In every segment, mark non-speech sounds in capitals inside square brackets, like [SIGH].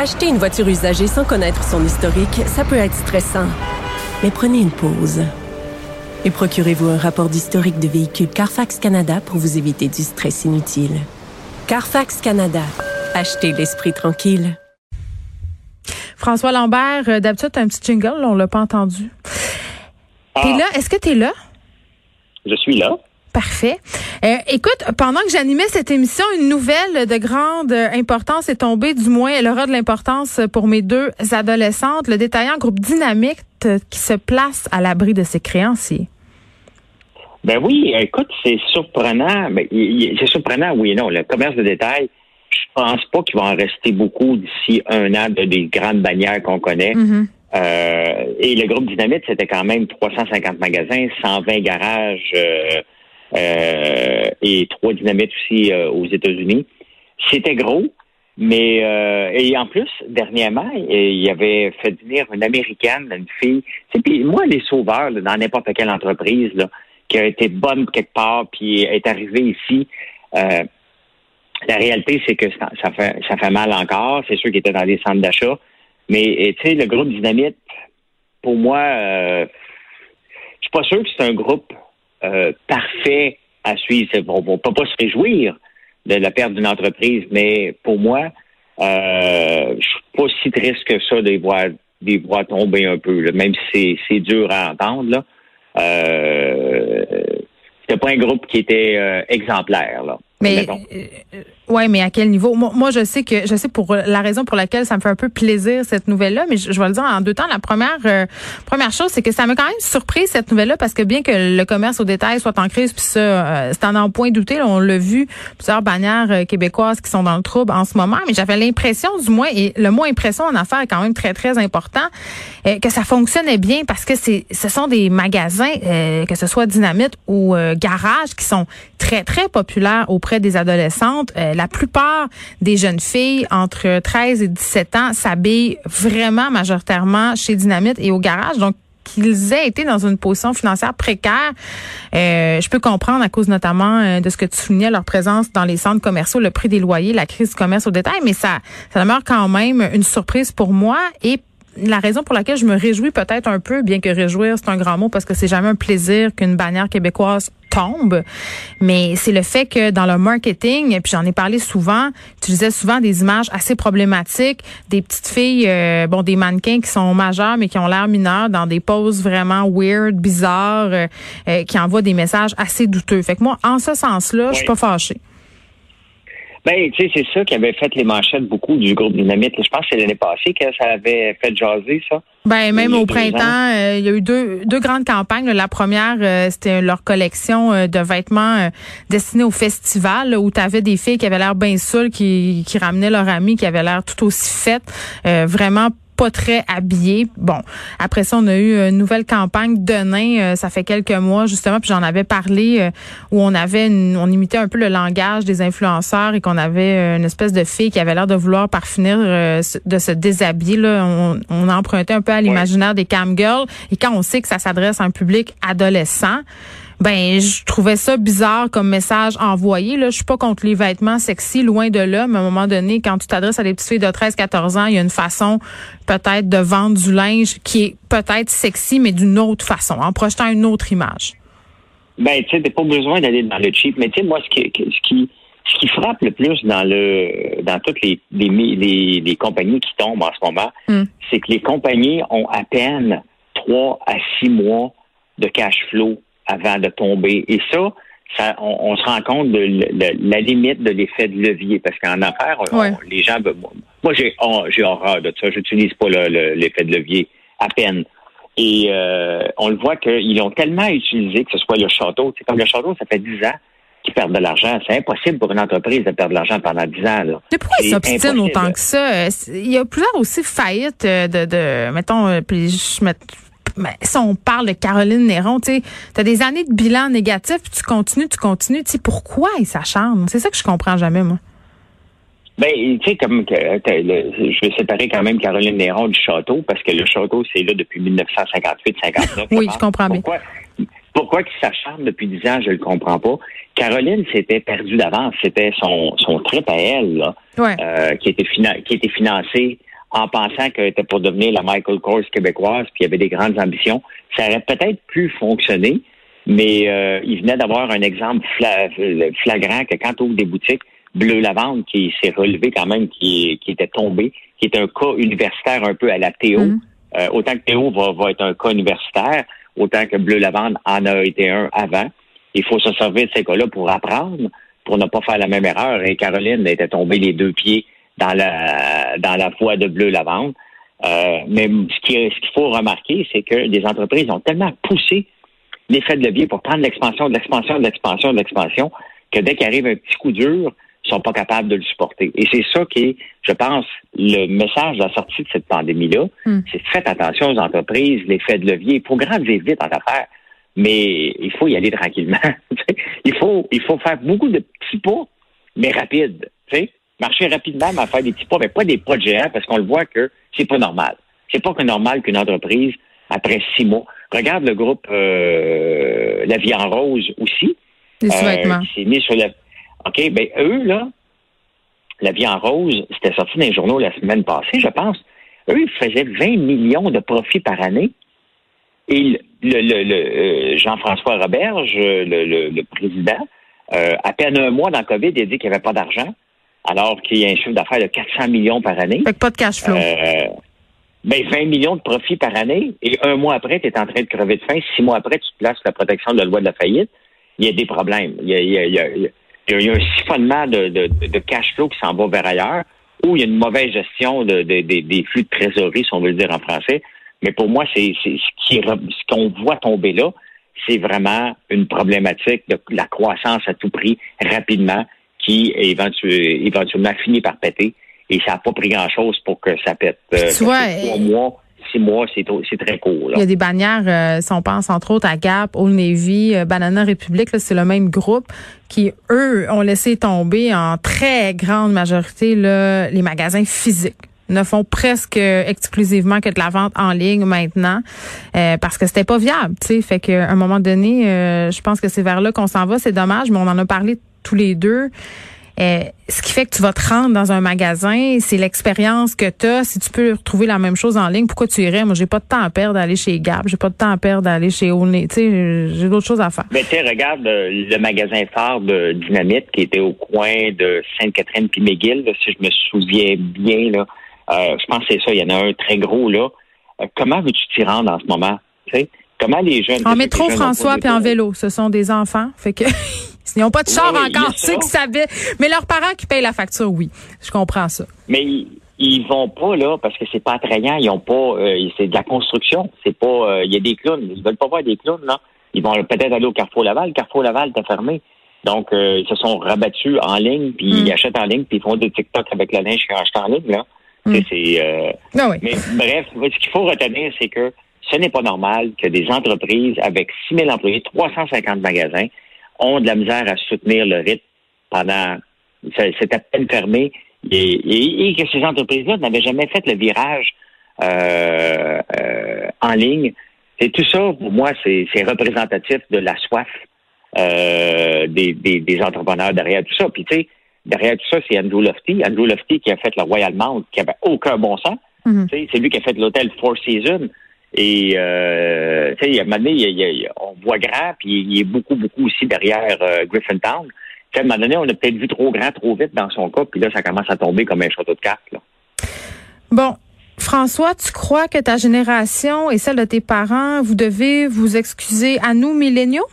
Acheter une voiture usagée sans connaître son historique, ça peut être stressant. Mais prenez une pause. Et procurez-vous un rapport d'historique de véhicule Carfax Canada pour vous éviter du stress inutile. Carfax Canada. Achetez l'esprit tranquille. François Lambert, euh, d'habitude, un petit jingle, on l'a pas entendu. T'es là? Est-ce que tu es là? Je suis là. Parfait. Euh, écoute, pendant que j'animais cette émission, une nouvelle de grande importance est tombée, du moins elle aura de l'importance pour mes deux adolescentes, le détaillant groupe Dynamique qui se place à l'abri de ses créanciers. Ben oui, écoute, c'est surprenant. C'est surprenant, oui et non. Le commerce de détail, je pense pas qu'il va en rester beaucoup d'ici un an de des grandes bannières qu'on connaît. Mm-hmm. Euh, et le groupe Dynamite, c'était quand même 350 magasins, 120 garages euh, euh, et trois dynamites aussi aux États-Unis. C'était gros, mais et en plus, dernièrement, il avait fait venir une Américaine, une fille. Puis moi, les sauveurs dans n'importe quelle entreprise là, qui a été bonne quelque part, puis est arrivée ici. la réalité, c'est que ça, fait ça fait mal encore. C'est sûr qu'il était dans les centres d'achat. Mais tu sais, le groupe Dynamite, pour moi, euh, je suis pas sûr que c'est un groupe euh, parfait à suivre. On ne peut pas se réjouir de la perte d'une entreprise, mais pour moi, euh, je suis pas si triste que ça de les voir, des voir tomber un peu, même si c'est dur à entendre. Là. Euh, c'était pas un groupe qui était euh, exemplaire. Là. Mais euh, ouais, mais à quel niveau? Moi, je sais que je sais pour la raison pour laquelle ça me fait un peu plaisir cette nouvelle-là, mais je, vais le dire en deux temps. La première euh, première chose, c'est que ça m'a quand même surpris cette nouvelle-là parce que bien que le commerce au détail soit en crise, puis ça, euh, c'est en point douter. on l'a vu plusieurs bannières québécoises qui sont dans le trouble en ce moment, mais j'avais l'impression, du moins, et le mot impression en affaires est quand même très très important, que ça fonctionnait bien parce que c'est ce sont des magasins, que ce soit dynamite ou garage, qui sont très très populaires des adolescentes. Euh, la plupart des jeunes filles entre 13 et 17 ans s'habillent vraiment majoritairement chez Dynamite et au garage. Donc, qu'ils aient été dans une position financière précaire. Euh, je peux comprendre à cause notamment euh, de ce que tu soulignais, leur présence dans les centres commerciaux, le prix des loyers, la crise du commerce au détail, mais ça, ça demeure quand même une surprise pour moi et la raison pour laquelle je me réjouis peut-être un peu, bien que réjouir, c'est un grand mot parce que c'est jamais un plaisir qu'une bannière québécoise tombe, mais c'est le fait que dans le marketing, puis j'en ai parlé souvent, utilisais souvent des images assez problématiques, des petites filles, euh, bon, des mannequins qui sont majeurs mais qui ont l'air mineurs dans des poses vraiment weird, bizarres, euh, euh, qui envoient des messages assez douteux. Fait que moi, en ce sens-là, je suis pas fâchée. Ben, tu sais, c'est ça qui avait fait les manchettes beaucoup du groupe Dynamite. Je pense que c'est l'année passée que ça avait fait jaser, ça. Ben, même au printemps, euh, il y a eu deux, deux grandes campagnes. La première, euh, c'était leur collection euh, de vêtements destinés au festival, où tu avais des filles qui avaient l'air bien seules, qui, qui ramenaient leur ami, qui avaient l'air tout aussi faites. vraiment pas très habillés. Bon, après ça, on a eu une nouvelle campagne de nains, euh, ça fait quelques mois justement, puis j'en avais parlé euh, où on avait on imitait un peu le langage des influenceurs et qu'on avait euh, une espèce de fille qui avait l'air de vouloir par finir de se déshabiller là, on, on empruntait un peu à l'imaginaire des cam girls et quand on sait que ça s'adresse à un public adolescent, ben, je trouvais ça bizarre comme message envoyé. Là, je suis pas contre les vêtements sexy, loin de là. Mais à un moment donné, quand tu t'adresses à des petites filles de 13-14 ans, il y a une façon peut-être de vendre du linge qui est peut-être sexy, mais d'une autre façon, en projetant une autre image. Ben, tu sais, t'as pas besoin d'aller dans le cheap. Mais tu sais, moi, ce qui, ce qui, ce qui frappe le plus dans le, dans toutes les, les, les, compagnies qui tombent en ce moment, hmm. c'est que les compagnies ont à peine trois à six mois de cash flow avant de tomber. Et ça, ça on, se rend compte de la limite de l'effet de levier. Parce qu'en affaires, les gens... Moi, j'ai j'ai horreur de ça. J'utilise pas l'effet de levier à peine. Et euh, on le voit qu'ils l'ont tellement utilisé, que ce soit le château. C'est comme le château, ça fait 10 ans qu'ils perdent de l'argent. C'est impossible pour une entreprise de perdre de l'argent pendant 10 ans. Là. Mais pourquoi ils s'obstinent autant que ça? Il y a plusieurs aussi faillites de, de mettons, euh, puis je mets mais si on parle de Caroline Néron, tu as des années de bilan négatif, puis tu continues, tu continues. Tu sais, pourquoi ils s'acharnent? C'est ça que je comprends jamais, moi. Ben, tu sais, comme que, je vais séparer quand même Caroline Néron du château, parce que le château, c'est là depuis 1958-59. oui, je comprends bien. Pourquoi qu'il s'acharne depuis 10 ans, je le comprends pas. Caroline s'était perdue d'avance. C'était son, son trip à elle, là, ouais. euh, qui, était qui était financé en pensant qu'elle était pour devenir la Michael Kors québécoise, puis il y avait des grandes ambitions. Ça aurait peut-être pu fonctionner, mais euh, il venait d'avoir un exemple flagrant que quand on ouvre des boutiques, Bleu Lavande qui s'est relevé quand même, qui, qui était tombé, qui est un cas universitaire un peu à la Théo. Mm. Euh, autant que Théo va, va être un cas universitaire, autant que Bleu Lavande en a été un avant. Il faut se servir de ces cas-là pour apprendre, pour ne pas faire la même erreur. Et Caroline était tombée les deux pieds dans la dans la foi de Bleu Lavande. Euh, mais ce qu'il ce qu'il faut remarquer, c'est que les entreprises ont tellement poussé l'effet de levier pour prendre l'expansion, de l'expansion, de l'expansion, de l'expansion, que dès qu'il arrive un petit coup dur, sont pas capables de le supporter. Et c'est ça qui est, je pense, le message de la sortie de cette pandémie-là. Hmm. C'est faites attention aux entreprises, l'effet de levier. Il faut grandir vite en affaires, mais il faut y aller tranquillement. [LAUGHS] il faut, il faut faire beaucoup de petits pas, mais rapides. Marcher rapidement, mais faire des petits pas, mais pas des pas de géants, parce qu'on le voit que c'est pas normal. C'est pas que normal qu'une entreprise, après six mois, regarde le groupe euh, La Vie en Rose aussi. Les euh, qui s'est mis sur la OK, ben eux, là, la vie en rose, c'était sorti dans les journaux la semaine passée, je pense. Eux, ils faisaient 20 millions de profits par année. Et le, le, euh, Jean-François Roberge, le, le président, euh, à peine un mois dans le COVID, il a dit qu'il n'y avait pas d'argent, alors qu'il y a un chiffre d'affaires de 400 millions par année. Fait pas de cash flow. Euh, ben, 20 millions de profits par année, et un mois après, tu es en train de crever de faim. Six mois après, tu te places la protection de la loi de la faillite. Il y a des problèmes. Il y a, il y a, il y a un siphonnement de, de, cash flow qui s'en va vers ailleurs, ou il y a une mauvaise gestion de, des flux de trésorerie, si on veut le dire en français. Mais pour moi, c'est ce qu'on voit tomber là, c'est vraiment une problématique de la croissance à tout prix rapidement qui éventuellement finit par péter. Et ça n'a pas pris grand-chose pour que ça pète. Euh, tu vois, six mois, c'est très court. Il y a des bannières, euh, si on pense entre autres à Gap, Old Navy, euh, Banana Republic, c'est le même groupe qui, eux, ont laissé tomber en très grande majorité là, les magasins physiques ne font presque exclusivement que de la vente en ligne maintenant euh, parce que c'était pas viable, tu sais, fait qu'à un moment donné, je pense que c'est vers là qu'on s'en va, c'est dommage, mais on en a parlé tous les deux. Euh, ce qui fait que tu vas te rendre dans un magasin, c'est l'expérience que tu as. Si tu peux retrouver la même chose en ligne, pourquoi tu irais? Moi, j'ai pas de temps à perdre d'aller chez Gap, j'ai pas de temps à perdre d'aller chez Olney. Tu sais, j'ai d'autres choses à faire. Mais tu regarde euh, le magasin phare de Dynamite qui était au coin de Sainte-Catherine puis McGill, si je me souviens bien. Là, euh, je pense que c'est ça. Il y en a un très gros là. comment veux-tu t'y rendre en ce moment? sais? Comment les jeunes... En métro, François, puis en vélo. Ce sont des enfants. Fait que... [LAUGHS] Ils n'ont pas de char encore, tu sais qu'ils savaient. Mais leurs parents qui payent la facture, oui. Je comprends ça. Mais ils, vont pas là parce que c'est pas attrayant. Ils ont pas. Euh, c'est de la construction. C'est pas. Euh, il y a des clowns. Ils veulent pas voir des clowns là. Ils vont peut-être aller au Carrefour Laval. Carrefour Laval est fermé. Donc euh, ils se sont rabattus en ligne puis ils mm. achètent en ligne puis ils font des TikTok avec la linge qu'ils acheté en ligne là. Mm. C'est. Ah oui. Mais bref, ce qu'il faut retenir, c'est que ce n'est pas normal que des entreprises avec 6 000 employés, 350 magasins ont de la misère à soutenir le rythme pendant c'est à peine fermé et, que ces entreprises-là n'avaient jamais fait le virage euh, euh, en ligne. Et tout ça, pour moi, c'est représentatif de la soif euh, des, des, entrepreneurs derrière tout ça. Puis tu sais, derrière tout ça, c'est Andrew Lofty. Andrew Lofty qui a fait le Royal Mount, qui avait aucun bon sens. Mm-hmm. C'est lui qui a fait l'hôtel Four Seasons. Et euh, tu sais, à un moment donné, on voit grand, puis il est beaucoup, beaucoup aussi derrière euh, Griffintown. à un moment donné, on a peut-être vu trop grand, trop vite dans son cas, puis là, ça commence à tomber comme un château de cartes. Là. Bon, François, tu crois que ta génération et celle de tes parents, vous devez vous excuser à nous, milléniaux?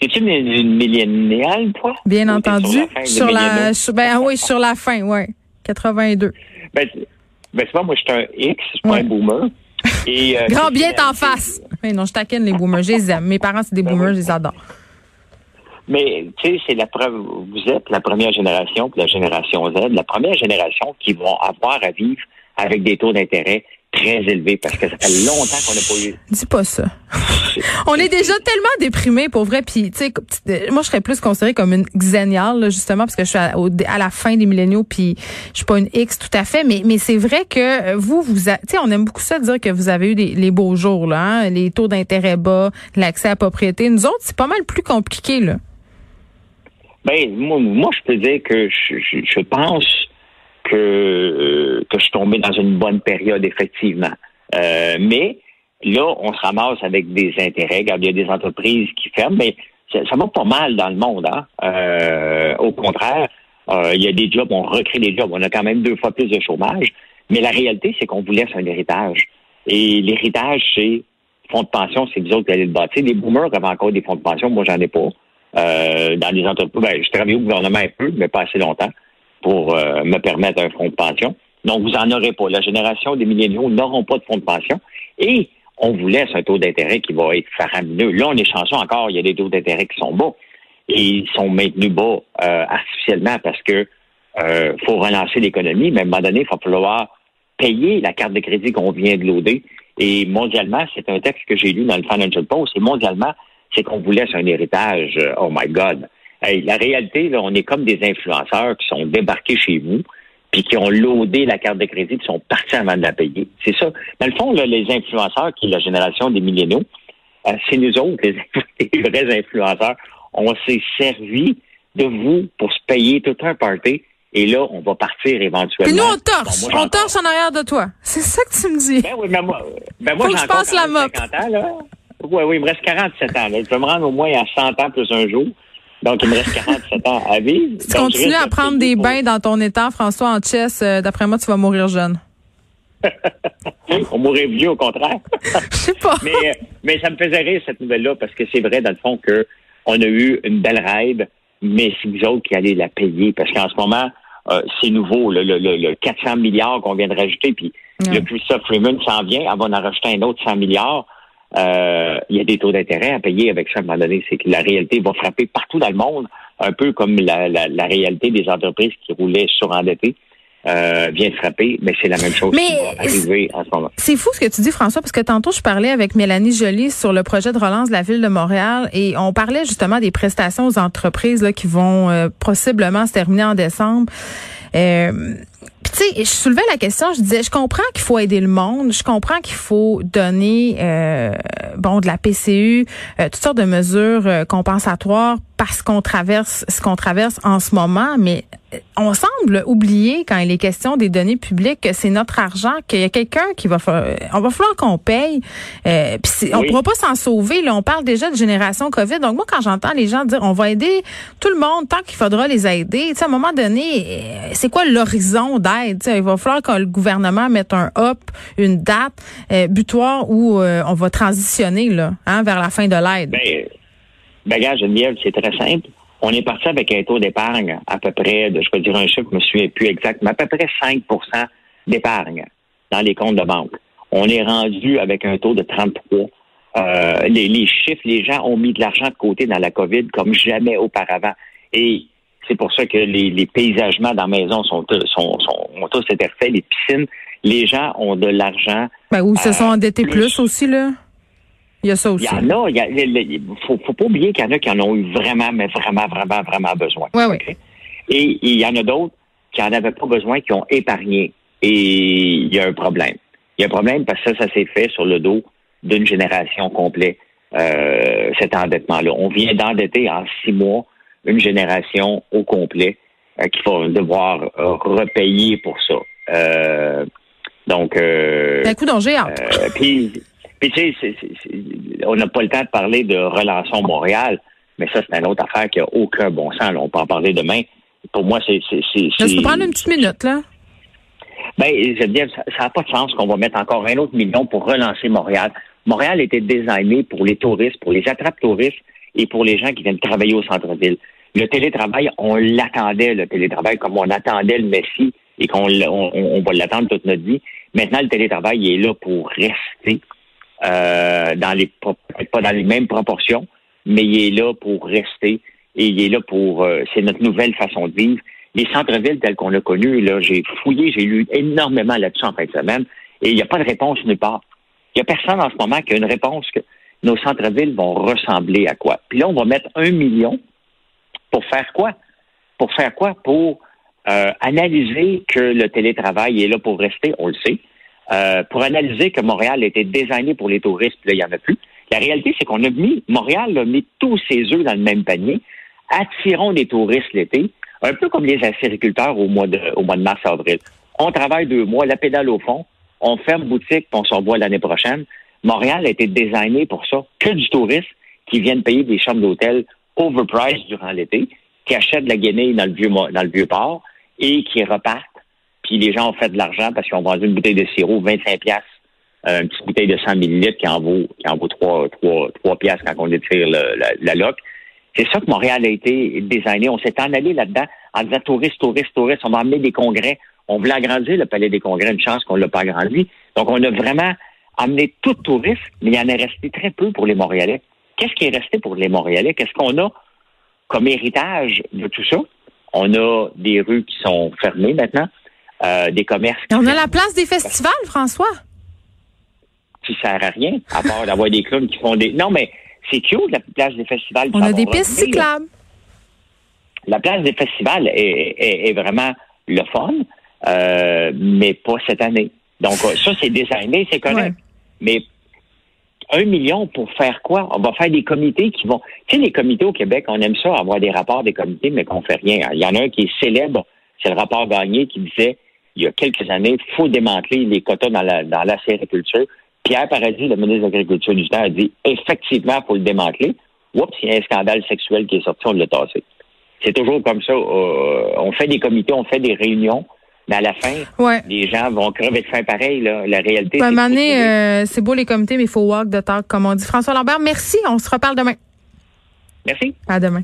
Es-tu une, milléniale, toi? Bien entendu. Sur la, sur ben oui, sur la fin, oui. 82. Ben, ben c'est pas moi, je suis un X, je suis pas un boomer. Et, euh, Grand bien t'en face. Mais non, je taquine les boomers. Je les aime. Mes parents, c'est des ben boomers, je les adore. Mais, tu sais, c'est la preuve, vous êtes la première génération, puis la génération Z, la première génération qui vont avoir à vivre avec des taux d'intérêt très élevé parce que ça fait longtemps qu'on n'a pas eu. Dis pas ça. [LAUGHS] on est déjà tellement déprimés pour vrai. Puis, tu sais, moi, je serais plus considérée comme une xéniale, justement, parce que je suis à, la fin des milléniaux, puis je suis pas une X tout à fait. Mais, mais c'est vrai que vous, vous, tu sais, on aime beaucoup ça dire que vous avez eu des, les beaux jours, là, hein, les taux d'intérêt bas, l'accès à la propriété. Nous autres, c'est pas mal plus compliqué, là. Ben, moi, moi je peux dire que je, je pense que, euh, que je suis tombé dans une bonne période, effectivement. Euh, mais là, on se ramasse avec des intérêts. il y a des entreprises qui ferment, mais ça, va pas mal dans le monde. Hein? Euh, au contraire, euh, il y a des jobs, on recrée des jobs. On a quand même deux fois plus de chômage. Mais la réalité, c'est qu'on vous laisse un héritage. Et l'héritage, c'est fonds de pension, c'est nous autres qui allez le bâtir. Les boomers avaient encore des fonds de pension. Moi, j'en ai pas. Euh, dans les entreprises, ben, je travaille au gouvernement un peu, mais pas assez longtemps pour euh, me permettre un fonds de pension. Donc, vous en aurez pas. La génération des milléniaux n'auront pas de fonds de pension. Et on vous laisse un taux d'intérêt qui va être faramineux. Là, on est chanceux encore, il y a des taux d'intérêt qui sont bas. Et ils sont maintenus bas euh, artificiellement parce que euh, faut relancer l'économie, mais à un moment donné, il va falloir payer la carte de crédit qu'on vient de loader. Et mondialement, c'est un texte que j'ai lu dans le Financial Post, et mondialement, c'est qu'on vous laisse un héritage. Euh, oh my God. La réalité, là, on est comme des influenceurs qui sont débarqués chez vous, puis qui ont loadé la carte de crédit, qui sont partis avant de la payer. C'est ça. Dans le fond, les influenceurs, qui est la génération des milléniaux, euh, c'est nous autres, [LAUGHS] les, vrais influenceurs. On s'est servi de vous pour se payer tout un party. Et là, on va partir éventuellement. Puis nous, on torche. on torche en arrière de toi. C'est ça que tu me dis. Ben oui, mais moi, ben moi, Faut que je passe la mop. Oui, oui, il me reste 47 ans. Là. Je vais me rendre au moins à 100 ans plus un jour. Donc, il me reste 47 ans à vivre. Si tu continues à prendre des bains dans ton état, François, en chess, euh, d'après moi, tu vas mourir jeune. [LAUGHS] On mourrait vieux, au contraire. [LAUGHS] Je sais pas. mais, euh, mais ça me faisait rire, cette nouvelle-là, parce que c'est vrai, dans le fond, qu'on a eu une belle ride, mais c'est vous autres qui allez la payer. Parce qu'en ce moment, euh, c'est nouveau, le, le, 400 milliards qu'on vient de rajouter, puis le Christophe Freeman s'en vient, on va en rajouter un autre 100 milliards. Euh, il y a des taux d'intérêt à payer avec ça à un moment donné. C'est que la réalité va frapper partout dans le monde, un peu comme la, la, réalité des entreprises qui roulaient surendettées. Euh, vient frapper, mais c'est la même chose qui va arriver en ce moment. C'est fou ce que tu dis, François, parce que tantôt, je parlais avec Mélanie Joly sur le projet de relance de la ville de Montréal et on parlait justement des prestations aux entreprises là, qui vont euh, possiblement se terminer en décembre. Euh, tu sais, je soulevais la question, je disais, je comprends qu'il faut aider le monde, je comprends qu'il faut donner, euh, bon, de la PCU, euh, toutes sortes de mesures euh, compensatoires parce qu'on traverse ce qu'on traverse en ce moment, mais on semble oublier quand il est question des données publiques que c'est notre argent, qu'il y a quelqu'un qui va on va falloir qu'on paye. Euh, puis on pourra pas s'en sauver. Là, on parle déjà de génération Covid. Donc moi, quand j'entends les gens dire on va aider tout le monde tant qu'il faudra les aider, à un moment donné, euh, c'est quoi l'horizon d'aide? Il va falloir que le gouvernement mette un hop, une date euh, butoir où euh, on va transitionner là, hein, vers la fin de l'aide. Ben, ben Geneviève, c'est très simple on est parti avec un taux d'épargne à peu près, de, je vais dire un chiffre, je me souviens plus exactement, à peu près 5% d'épargne dans les comptes de banque. On est rendu avec un taux de 33. Euh, les, chiffres, les gens ont mis de l'argent de côté dans la COVID comme jamais auparavant. Et c'est pour ça que les, paysagements dans la maison sont, sont, sont, ont tous été les piscines. Les gens ont de l'argent. Ben, ou se sont endettés plus aussi, là. Il y a ça aussi. Il y en a. Il faut, faut pas oublier qu'il y en a qui en ont eu vraiment, mais vraiment, vraiment, vraiment besoin. Oui, oui. Et, il y en a d'autres qui en avaient pas besoin, qui ont épargné. Et il y a un problème. Il y a un problème parce que ça, ça s'est fait sur le dos d'une génération complète, euh, cet endettement-là. On vient d'endetter en six mois une génération au complet euh, qu'il faut devoir euh, repayer pour ça. Euh, donc, euh, un coup d'engin. Puis, tu sais, on n'a pas le temps de parler de Relançons Montréal, mais ça, c'est une autre affaire qui n'a aucun bon sens. on peut en parler demain. Pour moi, c'est. Je peux prendre une petite minute, là. Ben, je dire, ça n'a pas de sens qu'on va mettre encore un autre million pour relancer Montréal. Montréal était designé pour les touristes, pour les attrapes touristes et pour les gens qui viennent travailler au centre-ville. Le télétravail, on l'attendait, le télétravail, comme on attendait le Messie et qu'on on, va l'attendre toute notre vie. Maintenant, le télétravail il est là pour rester. Euh, dans les pas dans les mêmes proportions, mais il est là pour rester et il est là pour euh, c'est notre nouvelle façon de vivre. Les centres-villes tels qu'on l'a connu, là, j'ai fouillé, j'ai lu énormément là-dessus en fin de semaine, et il n'y a pas de réponse nulle part. Il n'y a personne en ce moment qui a une réponse que nos centres-villes vont ressembler à quoi. Puis là, on va mettre un million pour faire quoi? Pour faire quoi? Pour euh, analyser que le télétravail est là pour rester, on le sait. Euh, pour analyser que Montréal était designé pour les touristes, puis là, il n'y en a plus. La réalité, c'est qu'on a mis, Montréal a mis tous ses œufs dans le même panier. Attirons des touristes l'été, un peu comme les agriculteurs au mois de, au mois de mars-avril. On travaille deux mois, la pédale au fond, on ferme boutique, puis on se revoit l'année prochaine. Montréal a été designé pour ça, que du tourisme qui viennent payer des chambres d'hôtel overpriced durant l'été, qui achètent de la guenille dans le vieux dans le vieux port et qui repartent. Puis les gens ont fait de l'argent parce qu'ils ont vendu une bouteille de sirop 25 pièces, euh, une petite bouteille de 100 millilitres qui en vaut qui en vaut 3 3 3 pièces quand on étire le, la, la loc. C'est ça que Montréal a été designé. On s'est en allé là-dedans en disant touristes, touristes, touristes. On va amener des congrès. On voulait agrandir le Palais des Congrès. Une chance qu'on l'a pas agrandi. Donc, on a vraiment amené tout tourisme, mais il y en est resté très peu pour les Montréalais. Qu'est-ce qui est resté pour les Montréalais? Qu'est-ce qu'on a comme héritage de tout ça? On a des rues qui sont fermées maintenant, euh, des commerces. on a la place des festivals, François. Qui sert à rien, à part d'avoir des clowns qui font des. Non, mais c'est cute, la place des festivals. On a des pistes cyclables. La place des festivals est, vraiment le fun, euh, mais pas cette année. Donc, ça, c'est designé, c'est correct. Mais un million pour faire quoi? On va faire des comités qui vont. Tu sais, les comités au Québec, on aime ça, avoir des rapports des comités, mais qu'on fait rien. Il y en a un qui est célèbre, c'est le rapport gagné qui disait il y a quelques années, il faut démanteler les quotas dans la, dans la sériculture. Pierre Paradis, le ministre de l'Agriculture du temps, a dit effectivement, il faut le démanteler. Oups, il y a un scandale sexuel qui est sorti, on l'a tassé. C'est toujours comme ça. Euh, on fait des comités, on fait des réunions, mais à la fin, les gens vont crever de faim pareil. Là. La réalité, c'est. Euh, c'est beau les comités, mais il faut walk the talk, comme on dit. François Lambert, merci. On se reparle demain. Merci. À demain.